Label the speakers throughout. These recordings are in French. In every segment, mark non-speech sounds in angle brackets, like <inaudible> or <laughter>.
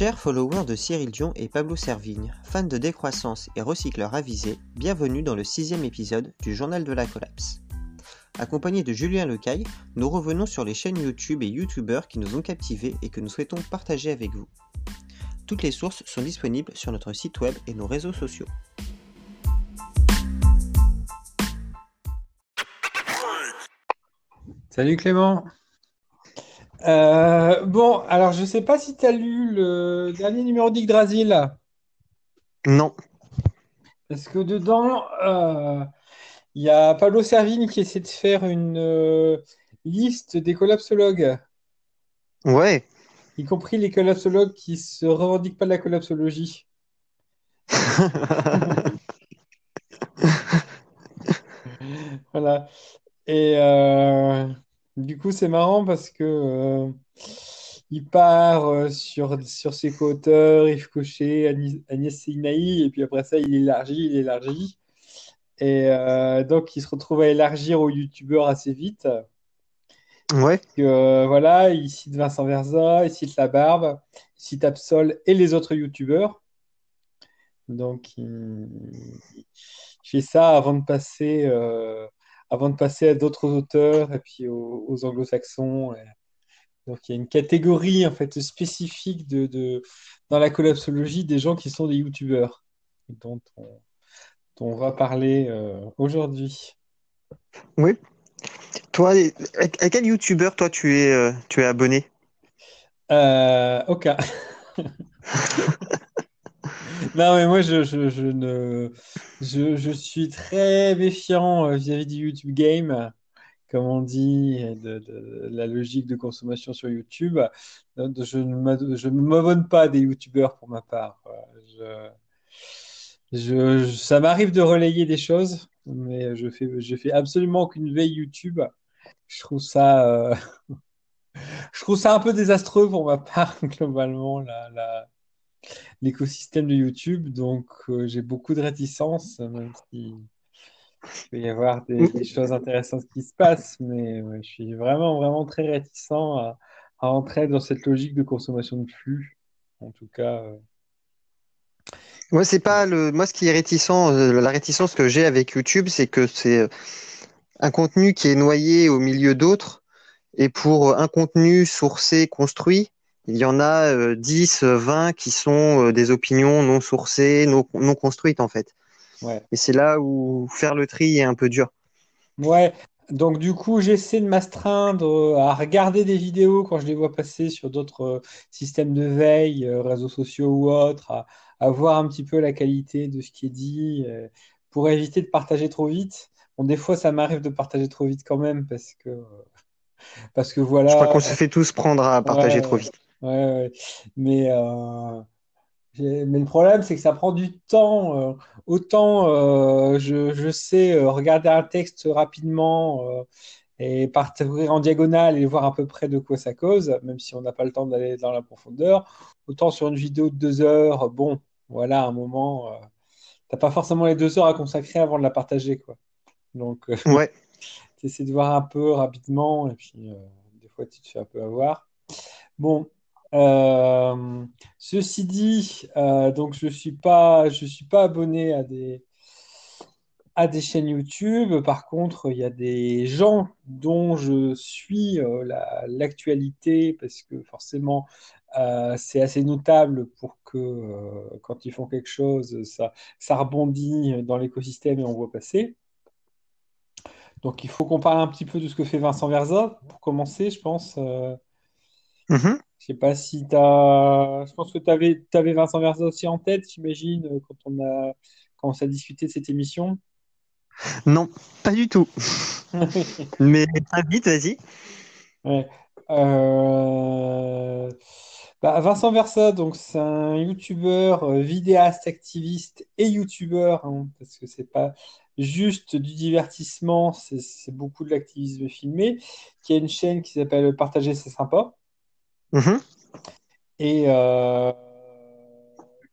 Speaker 1: Chers followers de Cyril Dion et Pablo Servigne, fans de décroissance et recycleurs avisés, bienvenue dans le sixième épisode du Journal de la Collapse. Accompagné de Julien Lecaille, nous revenons sur les chaînes YouTube et YouTubeurs qui nous ont captivés et que nous souhaitons partager avec vous. Toutes les sources sont disponibles sur notre site web et nos réseaux sociaux.
Speaker 2: Salut Clément. Euh, bon, alors je sais pas si tu as lu le dernier numéro d'Yggdrasil.
Speaker 1: Non.
Speaker 2: Parce que dedans, euh, il y a Pablo Servigne qui essaie de faire une euh, liste des collapsologues,
Speaker 1: Ouais.
Speaker 2: y compris les collapsologues qui se revendiquent pas de la collapsologie. <laughs> Voilà. Et du coup, c'est marrant parce que euh, il part euh, sur, sur ses co-auteurs, Yves Cochet, Agnès Agnès Seinaï, et puis après ça, il élargit, il élargit. Et euh, donc, il se retrouve à élargir aux youtubeurs assez vite.
Speaker 1: Ouais.
Speaker 2: Que, voilà, il cite Vincent Verza, il cite La Barbe, il cite Absol et les autres youtubeurs. Donc, il, il fait ça avant de passer, avant de passer à d'autres auteurs et puis aux, aux anglo-saxons. Donc, il y a une catégorie en fait spécifique de, de- dans la collapsologie des gens qui sont des youtubeurs, dont on, dont on va parler euh, aujourd'hui.
Speaker 1: Oui. Toi, à quel youtubeur toi tu es, euh, tu es abonné?
Speaker 2: Euh, ok. <laughs> <laughs> Non, mais moi, je, je, je ne, je, je suis très méfiant euh, vis-à-vis du YouTube Game, comme on dit, de, la logique de consommation sur YouTube. Je ne m'abonne pas des YouTubeurs pour ma part. Ça m'arrive de relayer des choses, mais je fais, je fais absolument aucune veille YouTube. Je trouve ça, euh, <laughs> je trouve ça un peu désastreux pour ma part, <laughs> globalement, la, l'écosystème de YouTube. Donc, euh, j'ai beaucoup de réticence, même si il peut y avoir des, des choses intéressantes qui se passent. Mais ouais, je suis vraiment, vraiment très réticent à, à entrer dans cette logique de consommation de flux. En tout cas, euh,
Speaker 1: Moi, c'est pas le, moi, ce qui est réticent, euh, la réticence que j'ai avec YouTube, c'est que c'est un contenu qui est noyé au milieu d'autres. Et pour un contenu sourcé, construit, il y en a euh, 10, euh, 20 qui sont euh, des opinions non sourcées, non, non construites, en fait.
Speaker 2: ouais.
Speaker 1: Et c'est là où faire le tri est un peu dur.
Speaker 2: Ouais. Donc, du coup, j'essaie de m'astreindre à regarder des vidéos quand je les vois passer sur d'autres euh, systèmes de veille, euh, réseaux sociaux ou autres, à, à voir un petit peu la qualité de ce qui est dit, euh, pour éviter de partager trop vite. Bon, des fois, ça m'arrive de partager trop vite quand même parce que, euh, parce que
Speaker 1: Je crois
Speaker 2: voilà.
Speaker 1: qu'on se fait tous prendre à partager trop vite.
Speaker 2: Ouais. Mais, euh, mais le problème, c'est que ça prend du temps. euh, autant euh, je, je sais regarder un texte rapidement et parcourir en diagonale et voir à peu près de quoi ça cause, même si on n'a pas le temps d'aller dans la profondeur. Autant sur une vidéo de deux heures, bon, voilà, à un moment, euh, t'as pas forcément les deux heures à consacrer avant de la partager, quoi. Donc, euh,
Speaker 1: Ouais. <laughs>
Speaker 2: tu essaies de voir un peu rapidement et puis euh, des fois, tu te fais un peu avoir. Bon, euh, ceci dit, euh, donc je suis suis pas abonné à des, à des chaînes YouTube. Par contre, il y a des gens dont je suis euh, la- l'actualité parce que forcément, c'est assez notable pour que quand ils font quelque chose, ça, ça rebondit dans l'écosystème et on voit passer. Donc, il faut qu'on parle un petit peu de ce que fait Vincent Verza pour commencer, je pense.
Speaker 1: Mhm.
Speaker 2: je sais pas si tu as. Je pense que tu avais, Vincent Verza aussi en tête, j'imagine, euh, quand on a, quand on s'est discuté de cette émission.
Speaker 1: Non, pas du tout. <laughs> Mais très vite, vas-y.
Speaker 2: Ouais. Euh, bah, Vincent Versa, donc c'est un youtubeur, euh, vidéaste, activiste et youtubeur, hein, parce que c'est pas juste du divertissement, c'est c'est beaucoup de l'activisme filmé, qui a une chaîne qui s'appelle Partager, c'est sympa.
Speaker 1: Mhm.
Speaker 2: et euh,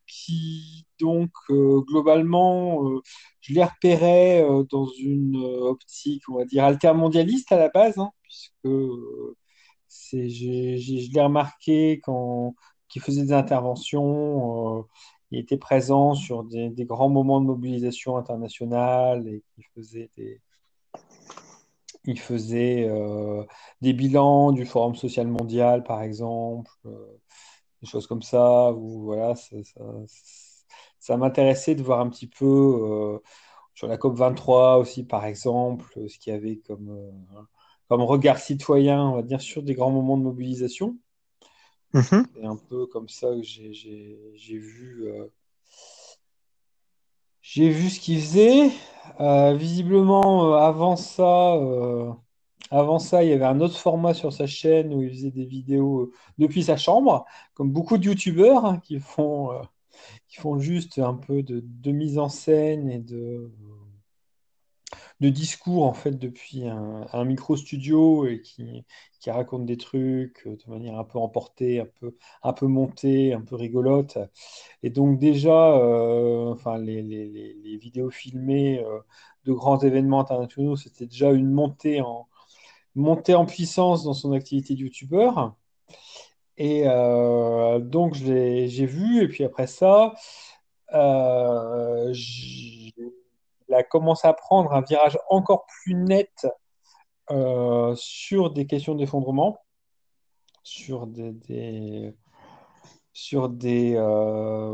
Speaker 2: qui donc euh, globalement, euh, je les repérais dans une optique, on va dire, altermondialiste à la base, hein, puisque c'est, je l'ai remarqué quand, qui faisait des interventions. il était présent sur des, grands moments de mobilisation internationale et qui faisait des, il faisait des bilans du Forum social mondial, par exemple, des choses comme ça. Où, voilà, ça, ça m'intéressait de voir un petit peu sur la COP 23 aussi, par exemple, ce qu'il y avait comme, comme regard citoyen, on va dire, sur des grands moments de mobilisation.
Speaker 1: Mhm.
Speaker 2: C'est un peu comme ça que j'ai vu. Euh, j'ai vu ce qu'il faisait. Euh, visiblement, euh, avant ça, avant ça, il y avait un autre format sur sa chaîne où il faisait des vidéos depuis sa chambre, comme beaucoup de youtubeurs hein, qui font, qui font juste un peu de, de mise en scène et de de discours en fait depuis un, micro studio et qui, qui, raconte des trucs euh, de manière un peu emportée, un peu, un peu montée, un peu rigolote. Et donc déjà, euh, enfin les, les, vidéos filmées euh, de grands événements internationaux, c'était déjà une montée en, montée en puissance dans son activité de youtubeur. Et donc j'ai vu, et puis après ça, il a commencé à prendre un virage encore plus net euh, sur des questions d'effondrement, sur des, euh,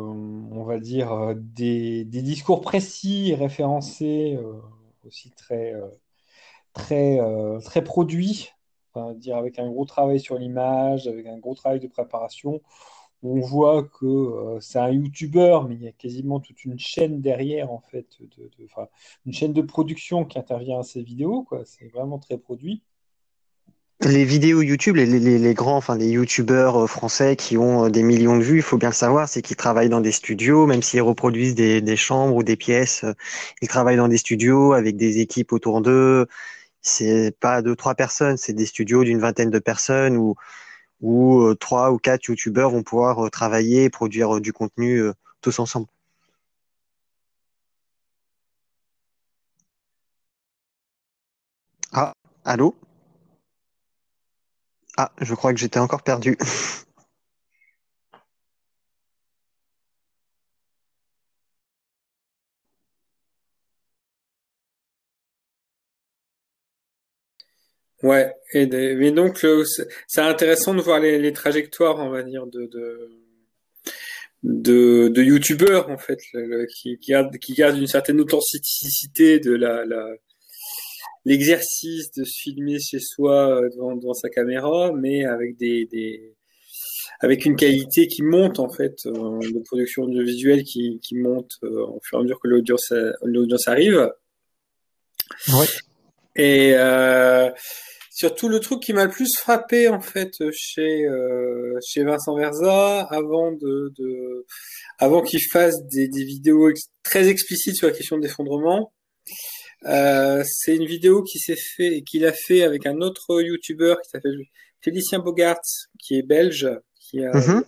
Speaker 2: on va dire, des, discours précis et référencés, euh, aussi très, très, produits, avec un gros travail sur l'image, avec un gros travail de préparation, on voit que euh, c'est un YouTuber, mais il y a quasiment toute une chaîne derrière, en fait, une chaîne de production qui intervient à ces vidéos. C'est vraiment très produit.
Speaker 1: Les vidéos YouTube, les, grands, enfin les YouTubeurs euh, français qui ont euh, des millions de vues, il faut bien le savoir, c'est qu'ils travaillent dans des studios, même s'ils reproduisent des, chambres ou des pièces, ils travaillent dans des studios avec des équipes autour d'eux. C'est pas deux trois personnes, c'est des studios d'une vingtaine de personnes où où euh, trois ou quatre youtubeurs vont pouvoir euh, travailler et produire euh, du contenu tous ensemble. Ah, allô? Ah, je crois que j'étais encore perdu. <laughs>
Speaker 2: Ouais, et mais donc c'est intéressant de voir les, trajectoires, on va dire, de de de, youtubeurs en fait, qui qui gardent qui une certaine authenticité de la, la l'exercice de se filmer chez soi euh, devant, devant sa caméra, mais avec des, des avec une qualité qui monte en fait euh, de production audiovisuelle qui qui monte euh, au fur et à mesure que l'audience l'audience arrive.
Speaker 1: Ouais.
Speaker 2: Et euh, Surtout le truc qui m'a le plus frappé en fait chez euh, chez Vincent Verza avant de, de avant qu'il fasse des, des vidéos très explicites sur la question de l'effondrement, euh, c'est une vidéo qui s'est fait qu'il a fait avec un autre YouTuber qui s'appelle Félicien Bogart qui est belge qui a mm-hmm.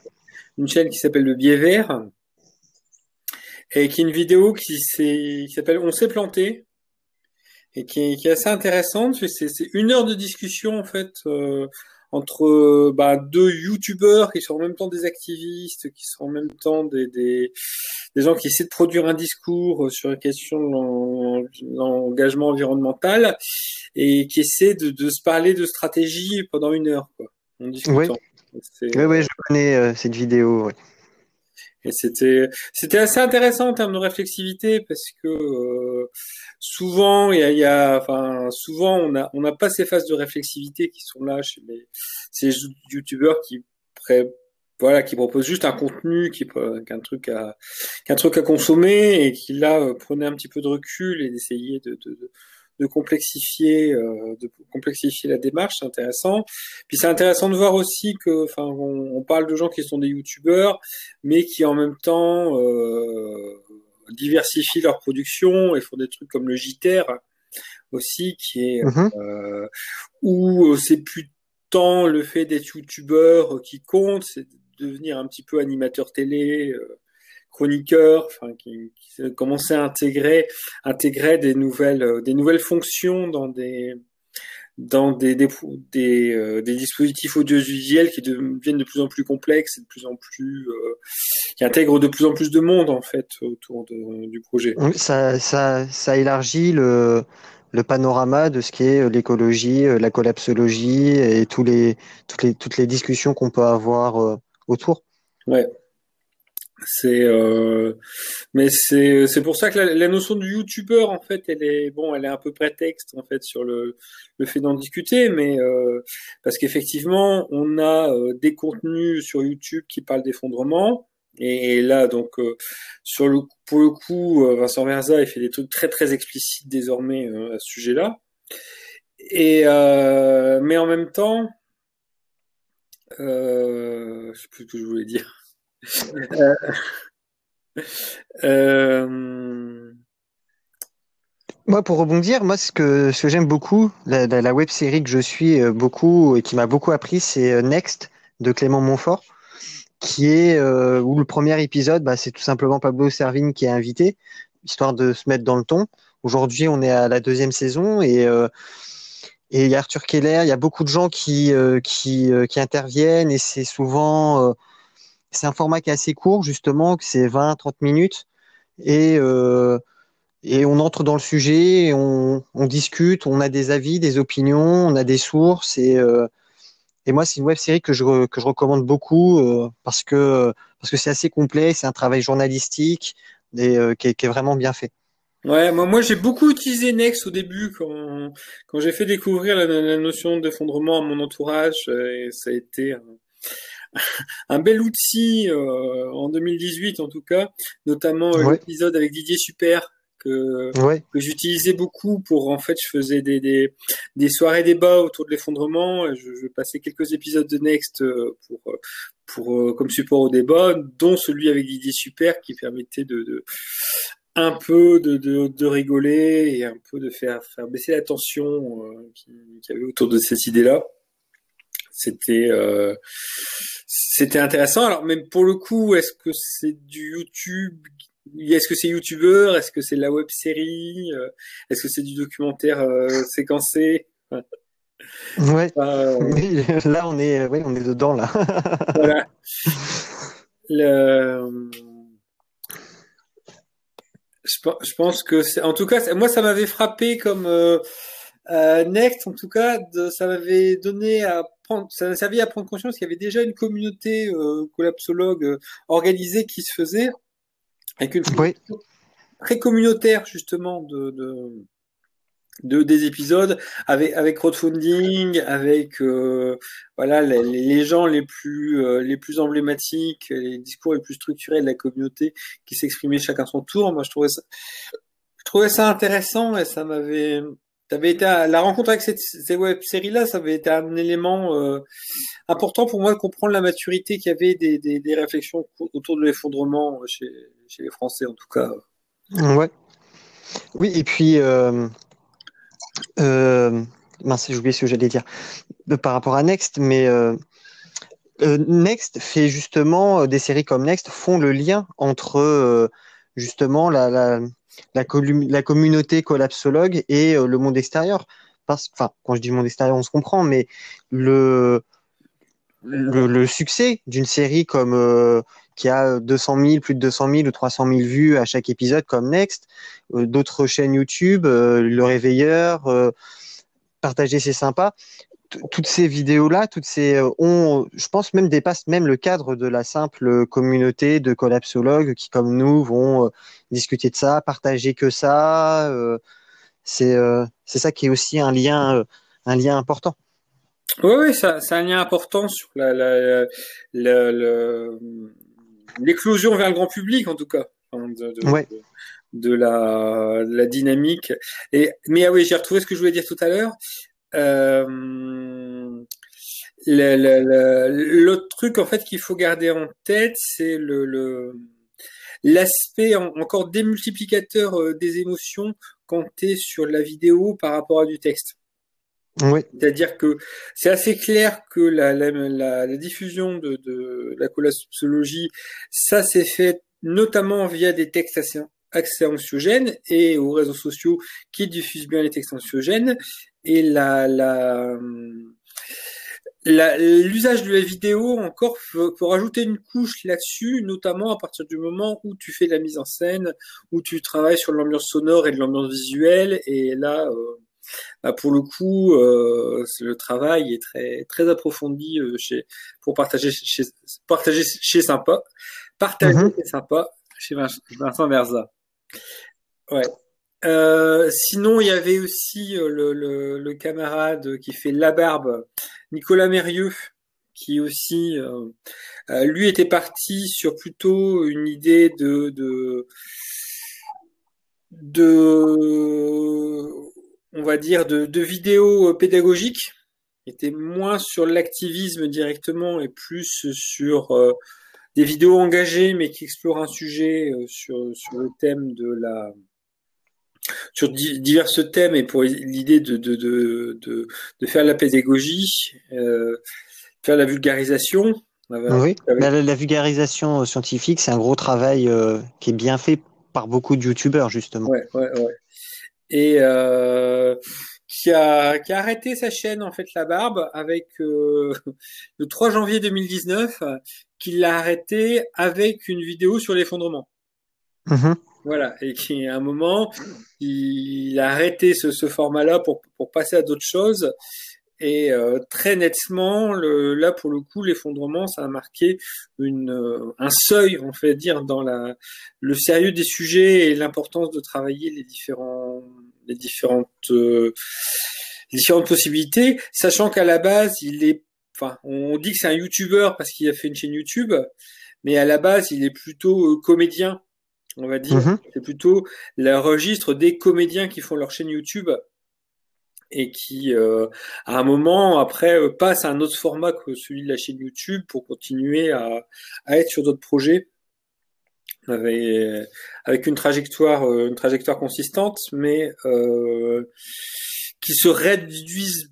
Speaker 2: une chaîne qui s'appelle le Biais Vert et qui est une vidéo qui s'appelle On s'est planté et qui est, qui est assez intéressante. C'est, c'est une heure de discussion en fait euh, entre bah, deux youtubeurs qui sont en même temps des activistes, qui sont en même temps des, des, des gens qui essaient de produire un discours sur la question de l'engagement environnemental et qui essaient de, de, se parler de stratégie pendant une heure. Quoi,
Speaker 1: en Oui. oui, je connais euh, cette vidéo.
Speaker 2: Et c'était c'était assez intéressant en termes de réflexivité parce que euh, souvent il y a, y a, enfin souvent on a on n'a pas ces phases de réflexivité qui sont là chez les ces youtubeurs qui voilà qui proposent juste un contenu qui qu'un truc à qu'un truc à consommer et qui là euh, prenait un petit peu de recul et d'essayer de, de de complexifier, euh, de complexifier la démarche, c'est intéressant. Puis c'est intéressant de voir aussi que, enfin, on, parle de gens qui sont des youtubeurs, mais qui en même temps euh, diversifient leur production et font des trucs comme le JTR aussi, qui est mm-hmm. euh, où c'est plus tant le fait d'être youtubeur qui compte, c'est de devenir un petit peu animateur télé. Euh, chroniqueur, enfin qui, qui commençait à intégrer, intégrer des nouvelles, euh, des nouvelles fonctions dans des dans des des des, euh, des dispositifs audiovisuels qui deviennent de plus en plus complexes et de plus en plus euh, qui intègrent de plus en plus de monde en fait autour de, du projet.
Speaker 1: Ça ça ça élargit le le panorama de ce qui est l'écologie, la collapsologie et tous les toutes les toutes les discussions qu'on peut avoir autour.
Speaker 2: Ouais. C'est euh, mais c'est c'est pour ça que la, notion du youtubeur en fait elle est bon elle est un peu prétexte en fait sur le le fait d'en discuter mais euh, parce qu'effectivement on a euh, des contenus sur YouTube qui parlent d'effondrement. Et, là donc sur le pour le coup Vincent Verza il fait des trucs très très explicites désormais à ce sujet-là. Et mais en même temps euh, je sais plus ce que je voulais dire euh,
Speaker 1: euh, moi, pour rebondir, moi, ce que, ce que j'aime beaucoup, la, la, web série que je suis euh, beaucoup et qui m'a beaucoup appris, c'est Next de Clément Montfort, qui est où le premier épisode, bah, c'est tout simplement Pablo Servigne qui est invité, histoire de se mettre dans le ton. Aujourd'hui, on est à la deuxième saison et et il y a Arthur Keller, il y a beaucoup de gens qui, qui interviennent et c'est souvent c'est un format qui est assez court, justement, que c'est 20-30 minutes. Et, euh, et on entre dans le sujet, on, discute, on a des avis, des opinions, on a des sources. Et, euh, et moi, c'est une web série que je, que je recommande beaucoup euh, parce que parce que c'est assez complet, c'est un travail journalistique qui, est, vraiment bien fait.
Speaker 2: Ouais, moi, j'ai beaucoup utilisé Next au début quand, quand j'ai fait découvrir la, notion d'effondrement à mon entourage et ça a été <laughs> bel outil euh, en 2018 en tout cas, notamment euh, l'épisode avec Didier Super que, que j'utilisais beaucoup pour en fait je faisais des, des, des soirées débats autour de l'effondrement. Je, je, passais quelques épisodes de Next euh, pour pour comme support au débat, dont celui avec Didier Super qui permettait de, de un peu de, de, de, rigoler et un peu de faire faire baisser la tension euh, qu'il y avait autour de cette idée-là. C'était euh, c'était intéressant. Alors même pour le coup, est-ce que c'est du YouTube? Est-ce que c'est YouTubeur Est-ce que c'est de la web série? Euh, Est-ce que c'est du documentaire euh, séquencé?
Speaker 1: Ouais. <laughs> là on est, ouais, on est dedans là. <laughs> voilà.
Speaker 2: Le... Je, pense que c'est, en tout cas, moi ça m'avait frappé comme euh, Next, en tout cas, ça m'avait donné à prendre, ça servi à prendre conscience qu'il y avait déjà une communauté euh, collapsologue euh, organisée qui se faisait, avec une oui. très communautaire justement de, de, de, des épisodes, avec avec crowdfunding, avec euh, voilà les, les, gens les plus euh, les plus emblématiques, les discours les plus structurés de la communauté qui s'exprimaient chacun son tour. Moi, je trouvais ça, je trouvais ça intéressant et ça m'avait Été la rencontre avec cette, cette web série là, ça avait été un élément euh, important pour moi de comprendre la maturité qu'il y avait des, réflexions autour de l'effondrement chez, chez, les Français en tout cas.
Speaker 1: Oui et puis euh, euh, j'ai oublié ce que j'allais dire par rapport à Next, mais euh, euh, Next fait justement des séries comme Next font le lien entre justement la la, la communauté collapsologue et euh, le monde extérieur. Parce, quand je dis monde extérieur, on se comprend, mais le, le, succès d'une série comme euh, qui a 200 000, plus de 200 000 ou 300 000 vues à chaque épisode, comme Next, euh, d'autres chaînes YouTube, Le Réveilleur, partager c'est sympa toutes ces vidéos-là, toutes ces euh, ont, je pense même dépassent même le cadre de la simple communauté de collapsologues qui, comme nous, vont euh, discuter de ça, partager que ça. Euh, c'est c'est ça qui est aussi un lien un lien important.
Speaker 2: Oui, oui, c'est un lien important sur la, l'éclosion vers le grand public, en tout cas, de, de, la, la dynamique. Et mais ah oui, j'ai retrouvé ce que je voulais dire tout à l'heure. Euh, l'autre truc en fait qu'il faut garder en tête, c'est le, l'aspect encore démultiplicateur euh, des émotions quand tu es sur la vidéo par rapport à du texte.
Speaker 1: Oui.
Speaker 2: C'est-à-dire que c'est assez clair que la, la, la, diffusion de, de la collapsologie, ça s'est fait notamment via des textes assez, assez anxiogènes et aux réseaux sociaux qui diffusent bien les textes anxiogènes. Et la, la l'usage de la vidéo encore pour rajouter une couche là-dessus, notamment à partir du moment où tu fais de la mise en scène, où tu travailles sur l'ambiance sonore et de l'ambiance visuelle. Et là, euh, bah pour le coup, euh, le travail est très très approfondi euh, chez pour partager chez partager chez sympa, partager mm sympa chez Vincent Verza. Ouais. Euh, sinon, il y avait aussi euh, le, le, le, camarade qui fait La Barbe, Nicolas Mérieux, qui aussi, euh, euh, lui était parti sur plutôt une idée de, de, de on va dire, de, de vidéos pédagogiques. Était moins sur l'activisme directement et plus sur des vidéos engagées, mais qui explorent un sujet sur, sur le thème de la sur divers thèmes et pour l'idée de, de, de, de, faire la pédagogie, euh, faire la vulgarisation.
Speaker 1: Oui, la, la, vulgarisation euh, scientifique, c'est un gros travail euh, qui est bien fait par beaucoup de youtubeurs, justement.
Speaker 2: Ouais, ouais, ouais. Et euh, qui, a, qui a arrêté sa chaîne, en fait, La Barbe, avec <laughs> le 3 janvier 2019, qu'il l'a arrêté avec une vidéo sur l'effondrement. Mmh. Voilà, et qui à un moment, il a arrêté ce, format-là pour, pour passer à d'autres choses. Et euh, très nettement, le, là pour le coup, l'effondrement, ça a marqué une, euh, un seuil, on fait dire, dans la, le sérieux des sujets et l'importance de travailler les différents, les différentes, euh, les différentes possibilités, sachant qu'à la base, il est, enfin, on dit que c'est un YouTuber parce qu'il a fait une chaîne YouTube, mais à la base, il est plutôt comédien on va dire. Mhm. C'est plutôt le registre des comédiens qui font leur chaîne YouTube et qui, euh, à un moment, après, euh, passent à un autre format que celui de la chaîne YouTube pour continuer à, être sur d'autres projets avec, avec une trajectoire, euh, une trajectoire consistante, mais qui se réduisent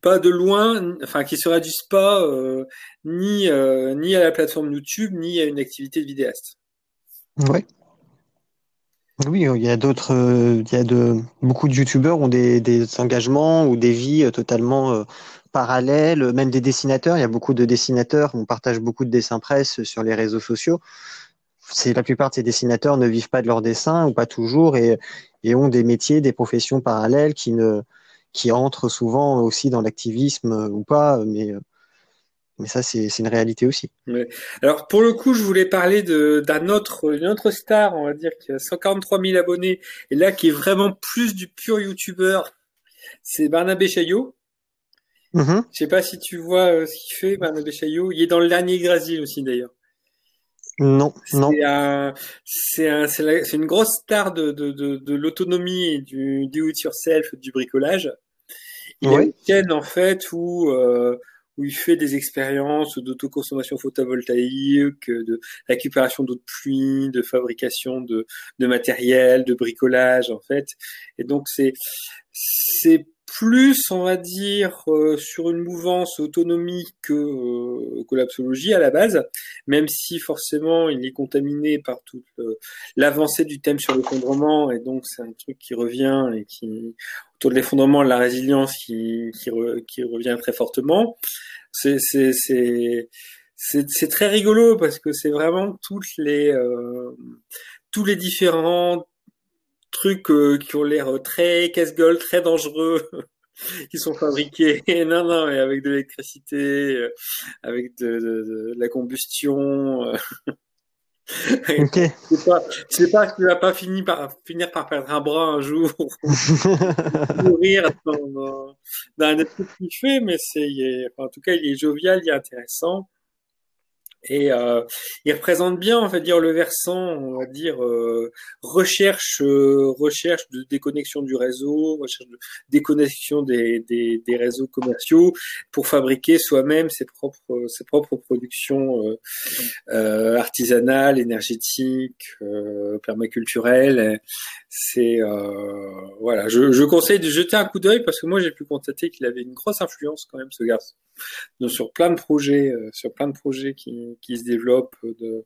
Speaker 2: pas de loin, enfin qui se réduisent pas ni ni à la plateforme YouTube ni à une activité de vidéaste.
Speaker 1: Oui, il y a d'autres, euh, il y a de beaucoup de youtubeurs ont des, engagements ou des vies euh, totalement euh, parallèles, même des dessinateurs. Il y a beaucoup de dessinateurs, on partage beaucoup de dessins presse sur les réseaux sociaux. La plupart de ces dessinateurs ne vivent pas de leur dessin ou pas toujours et, ont des métiers, des professions parallèles qui qui entrent souvent aussi dans l'activisme ou pas, mais mais ça, c'est une réalité aussi.
Speaker 2: Alors, pour le coup, je voulais parler d'un autre, une autre star, on va dire, qui a 143 000 abonnés, et là, qui est vraiment plus du pur YouTuber. C'est Barnabé Chaillot. Mm-hmm. Je sais pas si tu vois euh, ce qu'il fait, Barnabé Chaillot. Il est dans le dernier Grasil aussi, d'ailleurs.
Speaker 1: Non, non.
Speaker 2: C'est un, c'est une grosse star de, de, de, de l'autonomie et du do it yourself, du bricolage. Il y a une chaîne, en fait, où, euh, où il fait des expériences d'autoconsommation photovoltaïque, de récupération d'eau de pluie, de fabrication de, de matériel, de bricolage en fait. Et donc c'est c'est plus, on va dire, euh, sur une mouvance autonomie que, euh, que à la base, même si forcément il est contaminé par toute l'avancée du thème sur l'effondrement, et donc c'est un truc qui revient et qui autour de l'effondrement, la résilience qui, qui, qui revient très fortement. C'est très rigolo parce que c'est vraiment toutes les euh, tous les différents trucs euh, qui ont l'air très casse-gueule, très dangereux, <laughs> qui sont fabriqués. <laughs> non, non, mais avec de l'électricité, euh, avec de, de, la combustion. Euh. <laughs> Ok. C'est pas, c'est pas que tu vas pas finir par finir par perdre un bras un jour, mourir dans, dans, un truc qu'il fait, mais c'est, en tout cas, il est jovial, il est intéressant. Et euh, il représente bien, on va dire, le versant, on va dire, euh, recherche, euh, recherche de déconnexion du réseau, recherche de déconnexion des, des, des réseaux commerciaux pour fabriquer soi-même ses propres, ses propres productions euh, euh, artisanales, énergétiques, permaculturelles. C'est voilà, je, je conseille de jeter un coup d'œil parce que moi j'ai pu constater qu'il avait une grosse influence quand même ce garçon donc, sur plein de projets, sur plein de projets qui qui se développent de,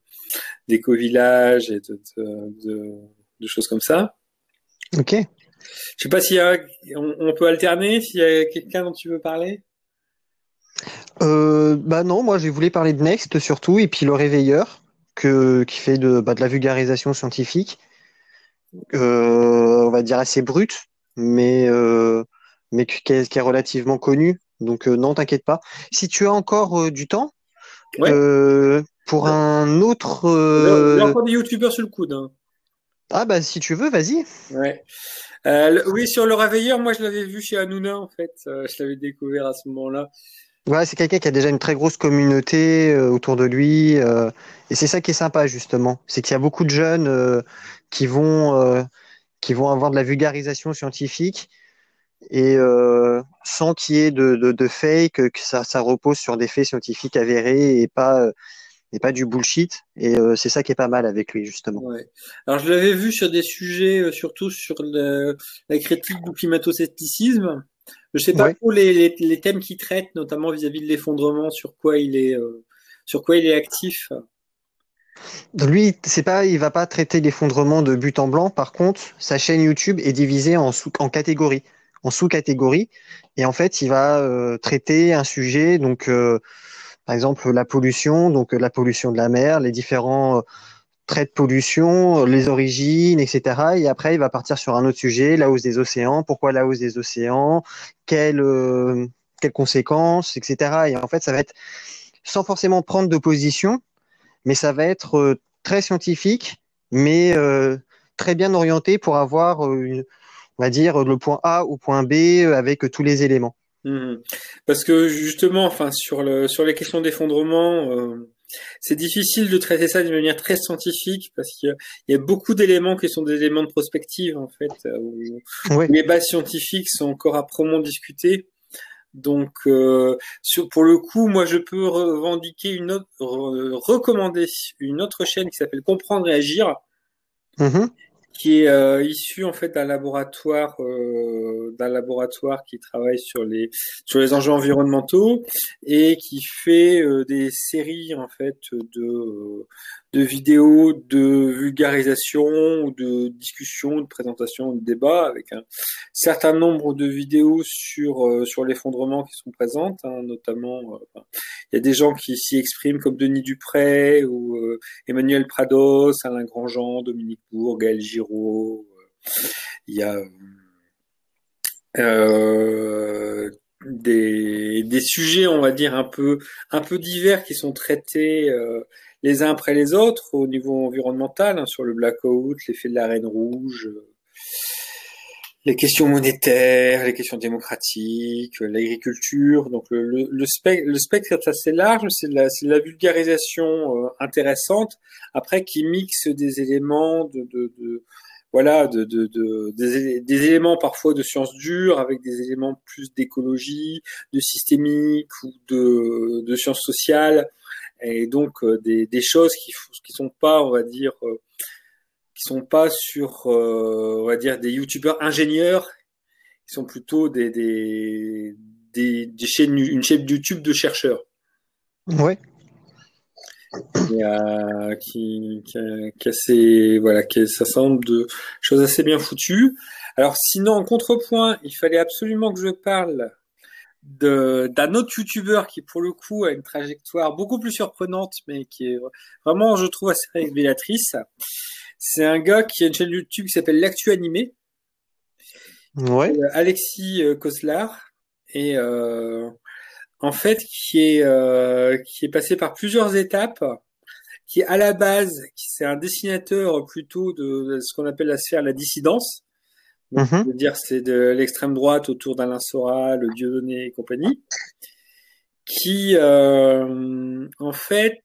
Speaker 2: d'éco-villages et de, de, de, choses comme ça.
Speaker 1: Ok.
Speaker 2: Je sais pas s'il y a, on, peut alterner, s'il y a quelqu'un dont tu veux parler?
Speaker 1: Euh, bah non, moi j'ai voulu parler de Next surtout, et puis le réveilleur, que, qui fait de, bah, de la vulgarisation scientifique, euh, on va dire assez brute, mais, euh, mais qui est, qui est relativement connu. Donc euh, non, t'inquiète pas. Si tu as encore euh, du temps, euh, pour un autre.
Speaker 2: Il y a encore des youtubeurs sur le coude. Hein.
Speaker 1: Ah bah si tu veux, vas-y.
Speaker 2: Ouais. Oui, sur le réveilleur, moi je l'avais vu chez Hanouna en fait. Je l'avais découvert à ce moment-là.
Speaker 1: Ouais, c'est quelqu'un qui a déjà une très grosse communauté autour de lui. Et c'est ça qui est sympa justement. C'est qu'il y a beaucoup de jeunes qui, vont, qui vont avoir de la vulgarisation scientifique et sans qu'il y ait de, de, de fake, que ça, ça repose sur des faits scientifiques avérés et pas et pas du bullshit. Et euh, c'est ça qui est pas mal avec lui, justement.
Speaker 2: Ouais. Alors, je l'avais vu sur des sujets, euh, surtout sur le, la critique du climato-scepticisme. Je sais pas ouais. trop les, les, les, thèmes qu'il traite, notamment vis-à-vis de l'effondrement, sur quoi il est, euh, sur quoi il est actif.
Speaker 1: Lui, c'est pas, il va pas traiter l'effondrement de but en blanc. Par contre, sa chaîne YouTube est divisée en sous, en catégories, en sous-catégories. Et en fait, il va euh, traiter un sujet, donc par exemple la pollution, donc la pollution de la mer, les différents euh, traits de pollution, les origines, etc. Et après, il va partir sur un autre sujet, la hausse des océans. Pourquoi la hausse des océans? Quelles, euh, quelles conséquences, etc. Et en fait, ça va être sans forcément prendre de position, mais ça va être euh, très scientifique, mais euh, très bien orienté pour avoir, une, on va dire, le point A ou point B avec tous les éléments.
Speaker 2: Mmh. Parce que justement, enfin sur le sur les questions d'effondrement, euh, c'est difficile de traiter ça d'une manière très scientifique parce qu'il y, y, a beaucoup d'éléments qui sont des éléments de prospective en fait, euh, où, oui. les bases scientifiques sont encore âprement discutées. Donc, euh, sur, pour le coup, moi, je peux revendiquer une autre, recommander une autre chaîne qui s'appelle Comprendre et Agir,
Speaker 1: mmh
Speaker 2: qui est euh, issu en fait d'un laboratoire euh, d'un laboratoire qui travaille sur les sur les enjeux environnementaux et qui fait euh, des séries en fait de de vidéos de vulgarisation ou de discussion, de présentation, de débat avec un certain nombre de vidéos sur euh, sur l'effondrement qui sont présentes, hein, notamment euh, il y a des gens qui s'y expriment comme Denis Dupré ou euh, Emmanuel Prados, Alain Grandjean, Dominique Bourg, Gaël Giraud. il y a des, des sujets, on va dire un peu un peu divers qui sont traités les uns après les autres au niveau environnemental, hein, sur le blackout, l'effet de la reine rouge, euh, les questions monétaires, les questions démocratiques, euh, l'agriculture. Donc le, le, le, spectre, le spectre est assez large, c'est de la, de la vulgarisation euh, intéressante, après qui mixe des éléments de, de, de voilà, de, de, de des, des, éléments parfois de sciences dures avec des éléments plus d'écologie, de systémique ou de, de sciences sociales et donc euh, des, des, choses qui qui sont pas, on va dire, euh, qui sont pas sur, euh, on va dire, des youtubeurs ingénieurs, qui sont plutôt des, des, des, des chaînes, une chaîne YouTube de chercheurs.
Speaker 1: Ouais.
Speaker 2: Qui a, qui, qui, qui assez, voilà, qui ça semble de choses assez bien foutues. Alors sinon, en contrepoint, il fallait absolument que je parle d'un autre youtubeur qui pour le coup a une trajectoire beaucoup plus surprenante mais qui est vraiment je trouve assez révélatrice. C'est un gars qui a une chaîne YouTube qui s'appelle l'actu animé.
Speaker 1: Ouais.
Speaker 2: Euh, Alexis euh, Koslar et euh, en fait qui est euh, qui est passé par plusieurs étapes qui à la base c'est un dessinateur plutôt de, de ce qu'on appelle la sphère de la dissidence donc, mm -hmm. dire c'est de l'extrême droite autour d'Alain Soral, Dieudonné et compagnie, qui euh, en fait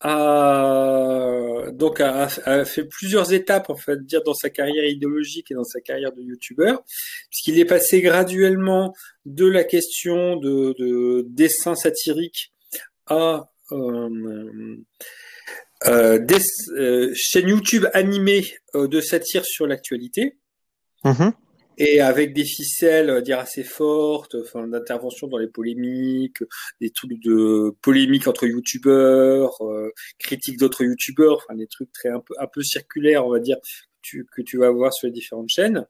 Speaker 2: a donc a, a, fait plusieurs étapes en fait dire dans sa carrière idéologique et dans sa carrière de youtubeur puisqu'il est passé graduellement de la question de, de dessin satirique à euh, euh, des chaîne YouTube animée de satire sur l'actualité
Speaker 1: Mmh.
Speaker 2: Et avec des ficelles, dire assez fortes, d'intervention dans les polémiques, des trucs de polémiques entre youtubeurs, euh, critiques d'autres youtubeurs, enfin des trucs très un peu circulaires, on va dire, que tu, vas voir sur les différentes chaînes.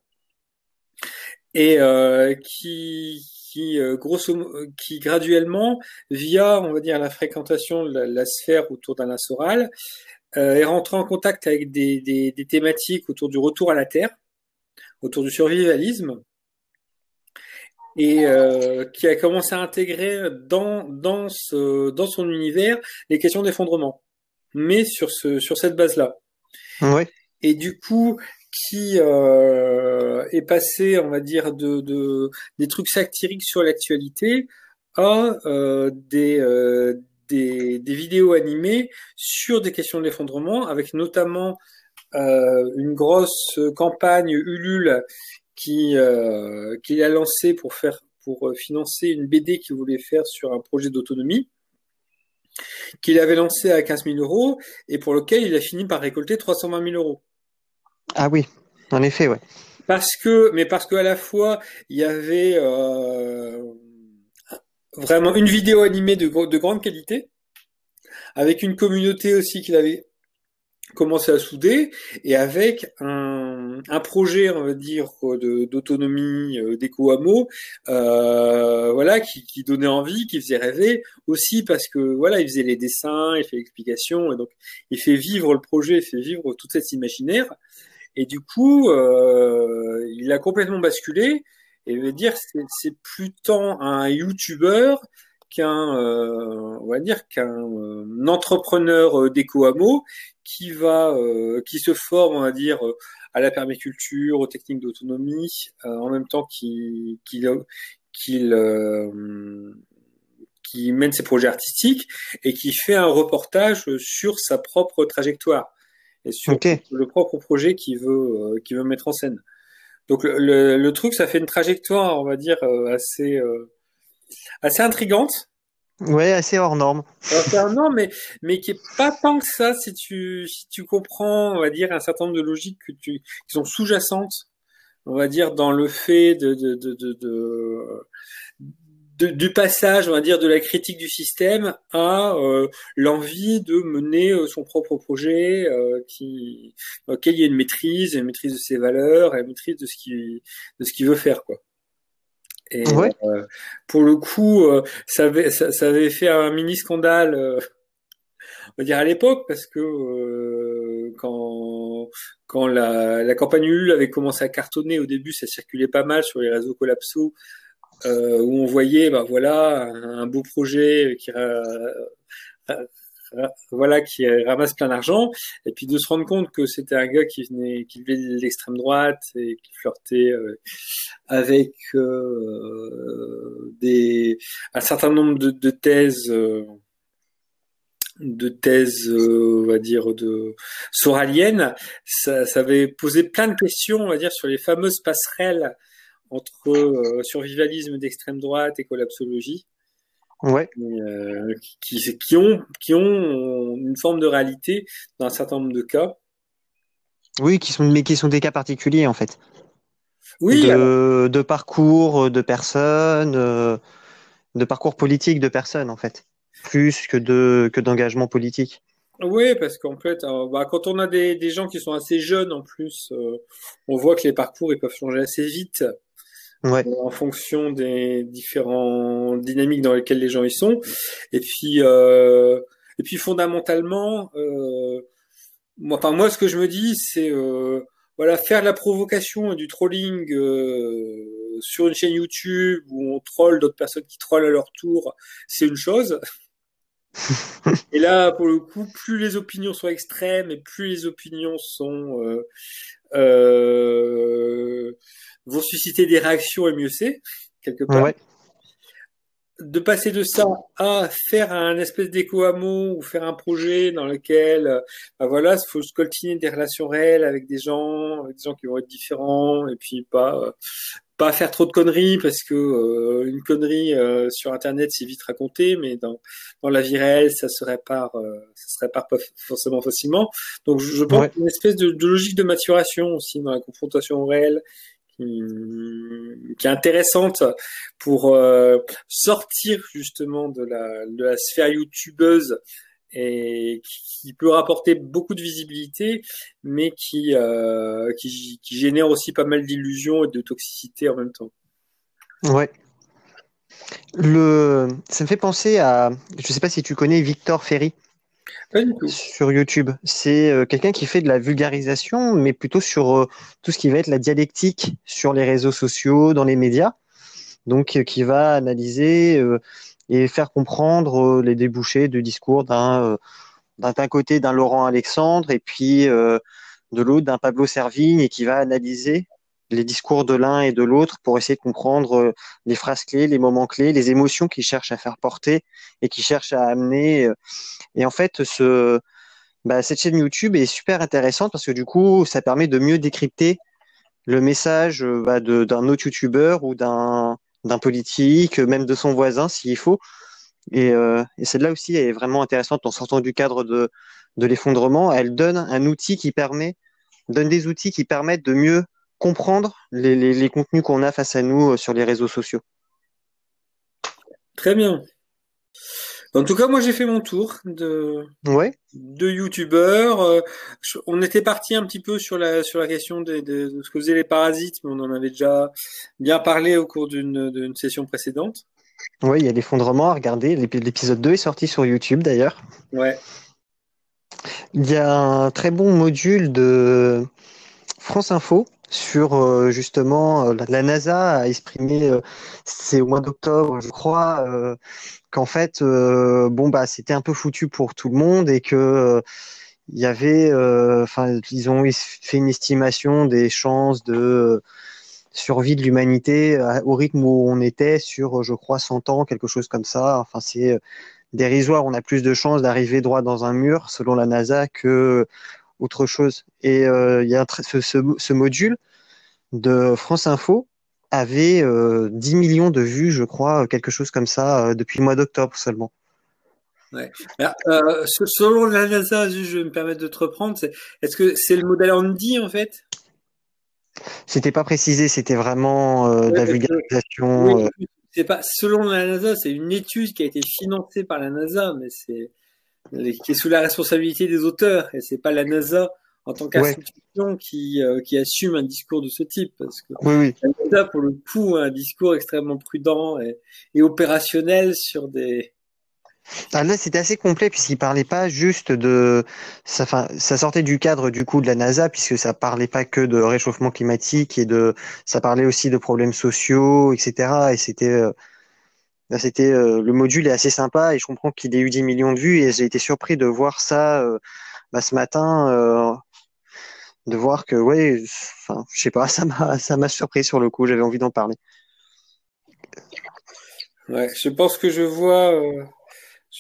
Speaker 2: et qui qui grosso qui graduellement via on va dire la fréquentation de la, sphère autour d'un lac oral est rentré en contact avec des, thématiques autour du retour à la terre autour du survivalisme et euh, qui a commencé à intégrer dans dans ce dans son univers les questions d'effondrement, mais sur ce sur cette base-là.
Speaker 1: Ouais.
Speaker 2: Et du coup, qui euh, est passé, on va dire, de, de des trucs satiriques sur l'actualité à euh, des, euh, des des vidéos animées sur des questions d'effondrement, avec notamment une grosse campagne Ulule qui euh, qu'il a lancé pour faire pour euh, financer une BD qu'il voulait faire sur un projet d'autonomie qu'il avait lancé à 15 000 euros et pour lequel il a fini par récolter 320 000 euros.
Speaker 1: Ah oui, en effet, ouais.
Speaker 2: Parce que, mais parce qu'à la fois il y avait euh, vraiment une vidéo animée de, de grande qualité, avec une communauté aussi qu'il avait commencer à souder et avec un, un projet, on va dire, d'autonomie euh, d'éco-hameau, euh, voilà, qui, qui, donnait envie, qui faisait rêver aussi parce que voilà, il faisait les dessins, il fait l'explication et donc il fait vivre le projet, il fait vivre toute cette imaginaire. Et du coup, euh, il a complètement basculé et veut dire c'est plus tant un YouTuber qu'un, euh, on va dire qu'un euh, entrepreneur euh, d'éco-hameau qui va, qui se forme, on va dire, à la permaculture, aux techniques d'autonomie, en même temps qu'il qu'il qu'il qui mène ses projets artistiques et qui fait un reportage sur sa propre trajectoire et sur le propre projet qu'il veut qu'il veut mettre en scène. Donc le, le, truc, ça fait une trajectoire, on va dire, assez assez intrigante
Speaker 1: Ouais, assez hors norme.
Speaker 2: hors norme, mais, mais qui est pas tant que ça si tu, si tu comprends, on va dire, un certain nombre de logiques que tu, qui sont sous-jacentes, on va dire, dans le fait de, de, de, de, de du passage, on va dire, de la critique du système à euh, l'envie de mener euh, son propre projet, euh, qui, auquel il y a une maîtrise, une maîtrise de ses valeurs, et une maîtrise de ce qu'il, de ce qu'il veut faire, quoi. Et euh, pour le coup, euh, ça, avait, ça, ça, avait fait un mini scandale, euh, on va dire à l'époque, parce que quand quand la, la campagne Ulule avait commencé à cartonner au début, ça circulait pas mal sur les réseaux collapso, où on voyait, bah voilà, un, beau projet qui voilà, qui ramasse plein d'argent, et puis de se rendre compte que c'était un gars qui venait, qui venait de l'extrême droite et qui flirtait euh, avec euh, des, un certain nombre de, thèses. Euh, de thèses, on va dire, de soraliennes, ça, avait posé plein de questions, on va dire, sur les fameuses passerelles entre survivalisme d'extrême droite et collapsologie
Speaker 1: ouais.
Speaker 2: Euh, qui, qui, ont, qui ont une forme de réalité dans un certain nombre de cas.
Speaker 1: Oui, qui sont, mais qui sont des cas particuliers en fait.
Speaker 2: Oui.
Speaker 1: De, de parcours de personnes, euh, de parcours politique de personnes en fait, plus que de que d'engagement politique.
Speaker 2: Oui, parce qu'en fait, bah, quand on a des, des gens qui sont assez jeunes en plus, euh, on voit que les parcours ils peuvent changer assez vite
Speaker 1: ouais.
Speaker 2: en fonction des différentes dynamiques dans lesquelles les gens y sont. Et puis, euh, et puis fondamentalement, euh, moi, enfin moi, ce que je me dis, c'est euh, voilà, faire de la provocation et du trolling euh, sur une chaîne YouTube où on troll d'autres personnes qui trollent à leur tour, c'est une chose. <laughs> et là, pour le coup, plus les opinions sont extrêmes et plus les opinions sont euh, euh, vont susciter des réactions et mieux c'est, quelque part. De passer de ça à faire un espèce d'éco-hameau ou faire un projet dans lequel, bah voilà, il faut se coltiner des relations réelles avec des gens, avec des gens qui vont être différents, et puis pas pas faire trop de conneries parce que euh, une connerie euh, sur internet c'est vite raconté mais dans dans la vie réelle ça se répare euh, ça se répare pas forcément facilement donc je, pense ouais. une espèce de, de, logique de maturation aussi dans la confrontation réelle qui, est intéressante pour euh, sortir justement de la, de la sphère youtubeuse et qui, peut rapporter beaucoup de visibilité, mais qui, euh, qui, qui génère aussi pas mal d'illusions et de toxicité en même temps.
Speaker 1: Ouais. Le... Ça me fait penser à, je sais pas si tu connais Victor Ferry.
Speaker 2: Pas du tout.
Speaker 1: Sur YouTube. C'est euh, quelqu'un qui fait de la vulgarisation, mais plutôt sur euh, tout ce qui va être la dialectique sur les réseaux sociaux, dans les médias. Donc, qui va analyser et faire comprendre les débouchés de discours d'un d'un côté d'un Laurent Alexandre et puis de l'autre d'un Pablo Servigne et qui va analyser les discours de l'un et de l'autre pour essayer de comprendre les phrases clés, les moments clés, les émotions qu'ils cherchent à faire porter et qui cherchent à amener. Et en fait, ce, bah, cette chaîne YouTube est super intéressante parce que du coup, ça permet de mieux décrypter le message bah, d'un autre YouTuber ou d'un d'un politique, même de son voisin s'il faut. Et, euh, celle-là aussi est vraiment intéressante en sortant du cadre de, de l'effondrement. Elle donne un outil qui permet, donne des outils qui permettent de mieux comprendre les, les, les contenus qu'on a face à nous euh, sur les réseaux sociaux.
Speaker 2: Très bien. En tout cas, moi j'ai fait mon tour de
Speaker 1: ouais.
Speaker 2: de youtubeurs. Euh, on était parti un petit peu sur la sur la question de, de, de, ce que faisaient les parasites, mais on en avait déjà bien parlé au cours d'une session précédente.
Speaker 1: Oui, il y a l'effondrement à regarder. L'épisode 2 est sorti sur YouTube d'ailleurs.
Speaker 2: Ouais.
Speaker 1: Il y a un très bon module de France Info sur euh, justement euh, la NASA a exprimé, c'est au mois d'octobre, je crois, qu'en fait, euh, bon bah c'était un peu foutu pour tout le monde et que euh, il y avait, euh, enfin, ils ont fait une estimation des chances de survie de l'humanité au rythme où on était sur, je crois, 100 ans, quelque chose comme ça. Enfin, c'est dérisoire. On a plus de chances d'arriver droit dans un mur, selon la NASA, que autre chose. Et il y a ce, ce, ce, module de France Info avait euh, 10 millions de vues, je crois, quelque chose comme ça, euh, depuis le mois d'octobre seulement.
Speaker 2: Ouais. Euh, selon la NASA, je vais me permettre de te reprendre, est-ce que c'est le modèle Andy en fait?
Speaker 1: C'était pas précisé, c'était vraiment euh, ouais, la vulgarisation.
Speaker 2: Oui, euh. c'est pas selon la NASA, c'est une étude qui a été financée par la NASA, mais c'est qui est sous la responsabilité des auteurs et c'est pas la NASA en tant qu'institution ouais. qui, euh, qui assume un discours de ce type. Parce que
Speaker 1: oui,
Speaker 2: oui. a pour le coup un discours extrêmement prudent et, et opérationnel sur des.
Speaker 1: Ah là, c'était assez complet puisqu'il parlait pas juste de, ça, fin, ça sortait du cadre du coup de la NASA puisque ça parlait pas que de réchauffement climatique et de, ça parlait aussi de problèmes sociaux, etc. Et c'était, euh, c'était, euh, le module est assez sympa et je comprends qu'il ait eu 10 millions de vues et j'ai été surpris de voir ça euh, bah, ce matin euh, de voir que ouais, enfin, je sais pas, <laughs> ça m'a ça m'a surpris sur le coup, j'avais envie d'en parler.
Speaker 2: Ouais, je pense que je vois euh,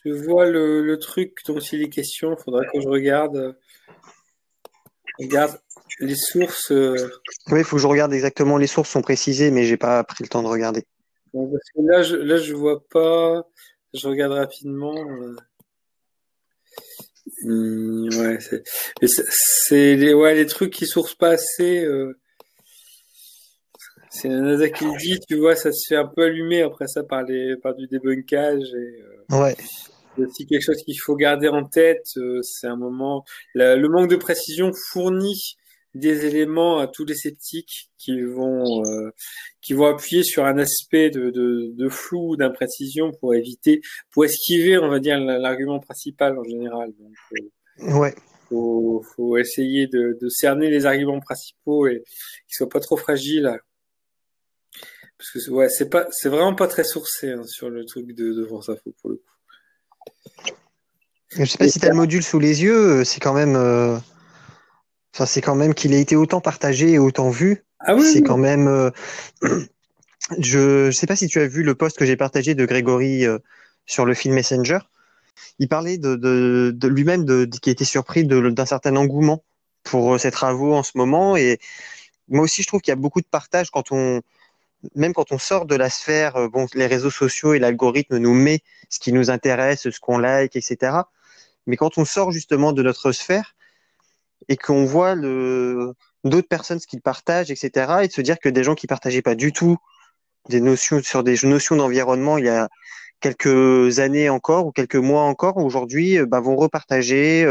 Speaker 2: je vois le, le, truc dont il est question, il faudra que je regarde euh, regarde les sources euh...
Speaker 1: Oui, il faut que je regarde exactement les sources sont précisées mais j'ai pas pris le temps de regarder.
Speaker 2: Bon, parce que là je là je vois pas je regarde rapidement euh. Mmh, ouais, c'est, c'est les, ouais, les trucs qui sourcent pas assez. Euh... C'est la NASA qui le dit, tu vois, ça se fait un peu allumer après ça par, les, par du débunkage. Et,
Speaker 1: euh... ouais.
Speaker 2: C'est aussi quelque chose qu'il faut garder en tête. Euh, c'est un moment. La, le manque de précision fournit des éléments à tous les sceptiques qui vont euh, qui vont appuyer sur un aspect de, de, de flou d'imprécision pour éviter pour esquiver on va dire l'argument principal en général. Donc
Speaker 1: euh,
Speaker 2: ouais. faut, faut essayer de, de, cerner les arguments principaux et qu'ils soient pas trop fragiles. Parce que ouais c'est pas c'est vraiment pas très sourcé hein, sur le truc de, de France Info pour le coup.
Speaker 1: Je sais pas et si tu as le module sous les yeux c'est quand même euh... Enfin, c'est quand même qu'il ait été autant partagé et autant vu.
Speaker 2: Ah oui,
Speaker 1: c'est
Speaker 2: oui.
Speaker 1: quand même. Euh, <clears throat> je ne sais pas si tu as vu le post que j'ai partagé de Grégory euh, sur le film Messenger. Il parlait de, de, de lui-même de, qui était surpris d'un certain engouement pour euh, ses travaux en ce moment. Et moi aussi, je trouve qu'il y a beaucoup de partage quand on, même quand on sort de la sphère, bon, les réseaux sociaux et l'algorithme nous met ce qui nous intéresse, ce qu'on like, etc. Mais quand on sort justement de notre sphère, et qu'on voit le d'autres personnes ce qu'ils partagent, etc. Et de se dire que des gens qui partageaient pas du tout des notions sur des notions d'environnement il y a quelques années encore ou quelques mois encore aujourd'hui bah, vont repartager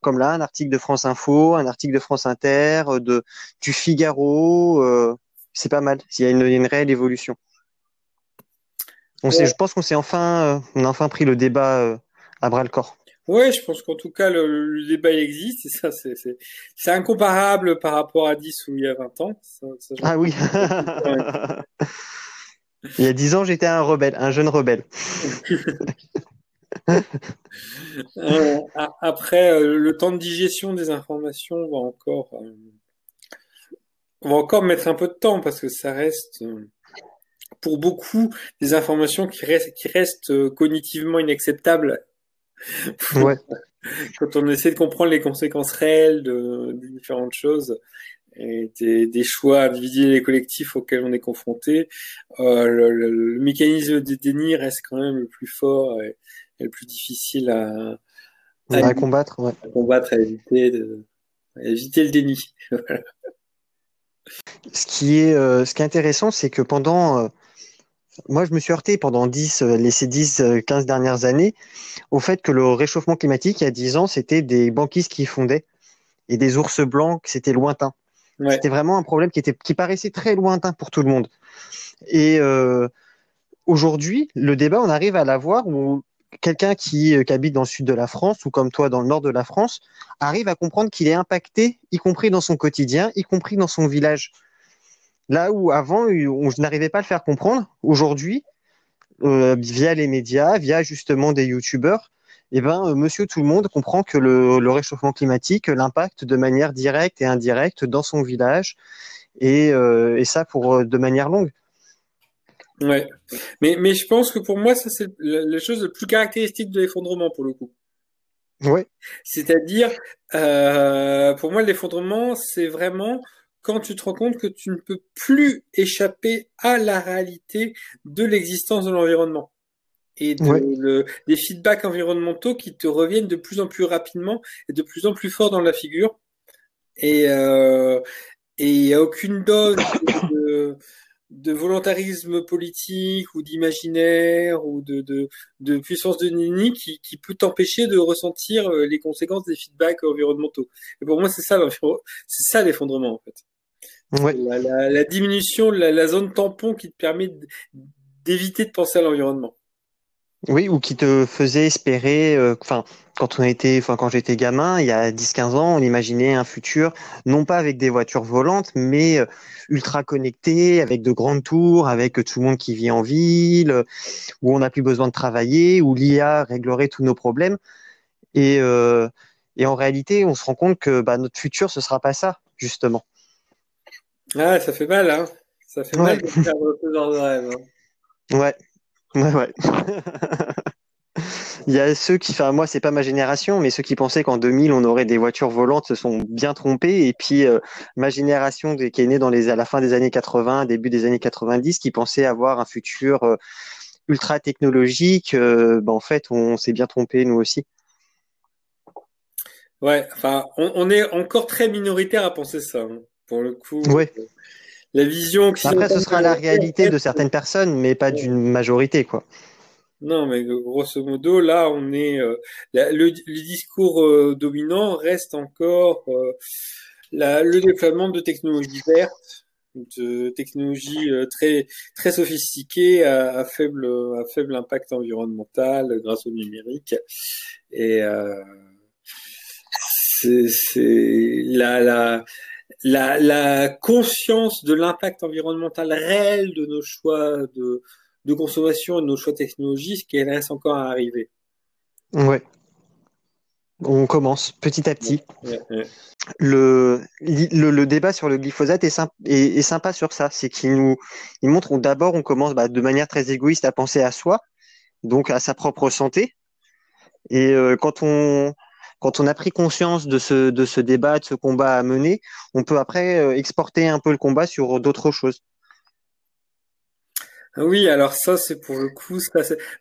Speaker 1: comme là un article de France Info, un article de France Inter, de du Figaro. c'est pas mal. Il y a une, une réelle évolution. On je pense qu'on s'est enfin, on a enfin pris le débat à bras le corps.
Speaker 2: Ouais, je pense qu'en tout cas, le, débat il existe et ça, c'est, c'est, incomparable par rapport à 10 ou il y a 20 ans.
Speaker 1: ah oui. il y a 10 ans, j'étais un rebelle, un jeune rebelle. <laughs>
Speaker 2: Euh, après, euh, le temps de digestion des informations va encore, euh, va encore mettre un peu de temps parce que ça reste, pour beaucoup, des informations qui restent, qui restent cognitivement inacceptables
Speaker 1: Ouais. <laughs>
Speaker 2: Quand on essaie de comprendre les conséquences réelles de, différentes choses et des, choix individuels et collectifs auxquels on est confronté, euh, le, mécanisme de déni reste quand même le plus fort et, le plus difficile à,
Speaker 1: à, combattre, ouais.
Speaker 2: à combattre, à éviter, de, éviter le déni. <laughs>
Speaker 1: ce qui est, euh, ce qui est intéressant, c'est que pendant euh, moi, je me suis heurté pendant 10, euh, les, ces 10, 15 euh, dernières années au fait que le réchauffement climatique, il y a 10 ans, c'était des banquises qui fondaient et des ours blancs, c'était lointain. C'était vraiment un problème qui, était, qui paraissait très lointain pour tout le monde. Et euh, aujourd'hui, le débat, on arrive à l'avoir où quelqu'un qui, qui, habite dans le sud de la France ou comme toi dans le nord de la France arrive à comprendre qu'il est impacté, y compris dans son quotidien, y compris dans son village. Là où avant, on n'arrivait pas à le faire comprendre, aujourd'hui, euh, via les médias, via justement des youtubeurs, eh ben, euh, monsieur tout le monde comprend que le, réchauffement climatique l'impacte de manière directe et indirecte dans son village, et, euh, ça pour de manière longue.
Speaker 2: Ouais, mais, mais je pense que pour moi, ça c'est la, chose la plus caractéristique de l'effondrement pour le coup.
Speaker 1: Ouais.
Speaker 2: C'est-à-dire, pour moi, l'effondrement, c'est vraiment quand tu te rends compte que tu ne peux plus échapper à la réalité de l'existence de l'environnement et des feedbacks environnementaux qui te reviennent de plus en plus rapidement et de plus en plus fort dans la figure. Et euh, il n'y a aucune dose de, volontarisme politique ou d'imaginaire ou de, puissance de nini qui, qui peut t'empêcher de ressentir euh, les conséquences des feedbacks environnementaux. Et pour moi, c'est ça c'est ça l'effondrement en fait. La, diminution, la, la, zone tampon qui te permet d'éviter de penser à l'environnement.
Speaker 1: Oui, ou qui te faisait espérer, euh, enfin, quand on était, enfin, quand j'étais gamin, il y a 10-15 ans, on imaginait un futur, non pas avec des voitures volantes, mais euh, ultra connecté, avec de grandes tours, avec tout le monde qui vit en ville, où on n'a plus besoin de travailler, où l'IA réglerait tous nos problèmes. Et, euh, et en réalité, on se rend compte que bah, notre futur, ce sera pas ça, justement.
Speaker 2: Ah, ça fait mal, hein. Ça fait mal de ce genre de rêve. Hein.
Speaker 1: Ouais, ouais, ouais. <laughs> Il y a ceux qui, enfin moi c'est pas ma génération, mais ceux qui pensaient qu'en 2000 on aurait des voitures volantes se sont bien trompés. Et puis euh, ma génération qui est née dans les, à la fin des années 80, début des années 90, qui pensait avoir un futur euh, ultra technologique, euh, ben, en fait on, s'est bien trompé nous aussi.
Speaker 2: Ouais, enfin on, on, est encore très minoritaire à penser ça. Hein pour le coup.
Speaker 1: Oui.
Speaker 2: La vision.
Speaker 1: Après, ce sera la réalité de certaines personnes, mais pas d'une majorité, quoi.
Speaker 2: Non, mais grosso modo, là, on est euh, le, discours euh, dominant reste encore euh, le déploiement de technologies vertes, de technologies très très sophistiquées à, faible à faible impact environnemental grâce au numérique. Et c'est la la la, la conscience de l'impact environnemental réel de nos choix de, de consommation et de nos choix technologiques, elle reste encore à arriver.
Speaker 1: Ouais. On commence petit à petit. Le, le, le, débat sur le glyphosate est, sympa, est, est sympa sur ça. C'est qu'il nous il montre d'abord, on commence bah, de manière très égoïste à penser à soi, donc à sa propre santé. Et euh, quand on, quand on a pris conscience de ce, de ce débat, de ce combat à mener, on peut après euh, exporter un peu le combat sur d'autres choses.
Speaker 2: Oui, alors ça, c'est pour le coup,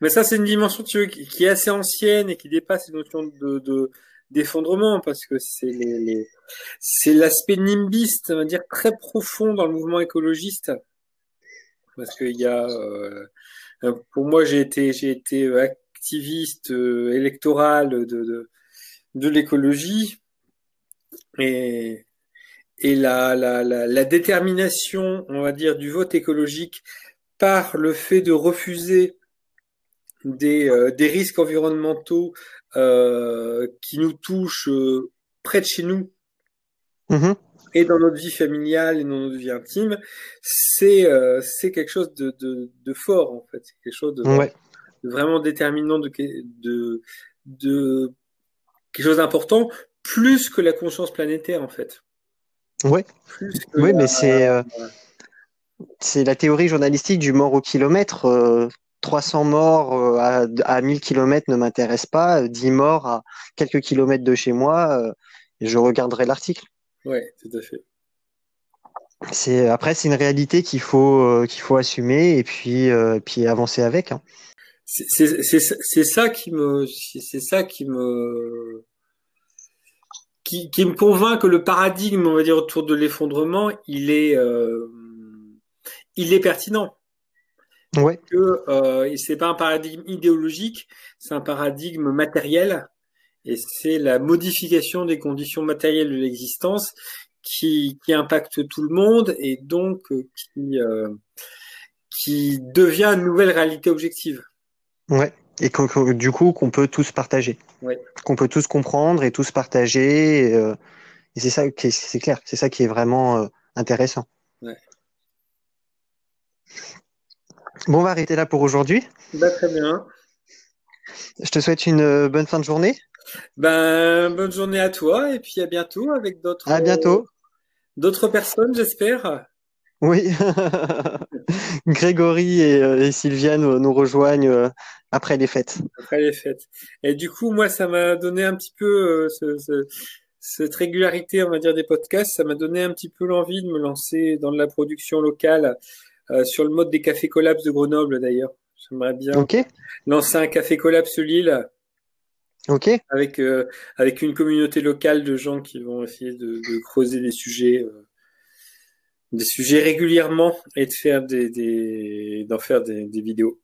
Speaker 2: mais ça, c'est une dimension qui est assez ancienne et qui dépasse les notions de, d'effondrement parce que c'est les, c'est l'aspect nimbiste, on va dire très profond dans le mouvement écologiste parce qu'il y a euh, pour moi, j'ai été, j'ai été activiste électoral de, de, de l'écologie et, et la, la, la, la, détermination, on va dire, du vote écologique par le fait de refuser des, euh, des risques environnementaux euh, qui nous touchent euh, près de chez nous
Speaker 1: mmh
Speaker 2: et dans notre vie familiale et dans notre vie intime, c'est c'est quelque chose de, de, de, fort en fait, c'est quelque chose de,
Speaker 1: ouais.
Speaker 2: de, vraiment déterminant, de, de, de quelque chose d'important, plus que la conscience planétaire en fait.
Speaker 1: Ouais. oui, mais c'est euh, c'est la théorie journalistique du mort au kilomètre. Euh, 300 morts euh, à, à 1000 km ne m'intéresse pas. 10 morts à quelques kilomètres de chez moi, euh, je regarderai l'article.
Speaker 2: Oui, tout à fait.
Speaker 1: C'est après c'est une réalité qu'il faut euh, qu'il faut assumer et puis euh, puis avancer avec. Hein.
Speaker 2: C'est ça qui me c'est ça qui me qui, qui me convainc que le paradigme on va dire autour de l'effondrement il est euh, il est pertinent.
Speaker 1: Ouais.
Speaker 2: Que euh, c'est pas un paradigme idéologique, c'est un paradigme matériel et c'est la modification des conditions matérielles de l'existence qui, qui impacte tout le monde et donc euh, qui, euh, qui devient une nouvelle réalité objective.
Speaker 1: Ouais. Et du coup, qu'on peut tous partager.
Speaker 2: Ouais.
Speaker 1: Qu'on peut tous comprendre et tous partager. Et, euh, et c'est ça qui c'est clair. C'est ça qui est vraiment euh, intéressant.
Speaker 2: Ouais.
Speaker 1: Bon, on va arrêter là pour aujourd'hui.
Speaker 2: Bah, très bien.
Speaker 1: Je te souhaite une euh, bonne fin de journée.
Speaker 2: Ben, bonne journée à toi et puis à bientôt avec d'autres.
Speaker 1: À bientôt.
Speaker 2: D'autres personnes, j'espère.
Speaker 1: Oui. <laughs> Grégory et, euh, et Sylviane nous, nous rejoignent euh, après les fêtes.
Speaker 2: Après les fêtes. Et du coup, moi, ça m'a donné un petit peu euh, ce, ce, cette régularité, on va dire, des podcasts. Ça m'a donné un petit peu l'envie de me lancer dans de la production locale euh, sur le mode des cafés collapses de Grenoble, d'ailleurs. J'aimerais bien lancer un café collapse Lille
Speaker 1: Ok.
Speaker 2: avec euh, avec une communauté locale de gens qui vont essayer de, de creuser des sujets euh, des sujets régulièrement et de faire des des d'en faire des, des vidéos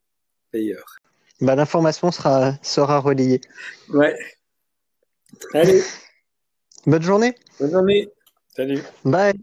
Speaker 2: d'ailleurs.
Speaker 1: Bah, l'information sera sera relayée.
Speaker 2: Ouais. Allez, <laughs>
Speaker 1: Bonne journée.
Speaker 2: bonne journée. Salut.
Speaker 1: Bye.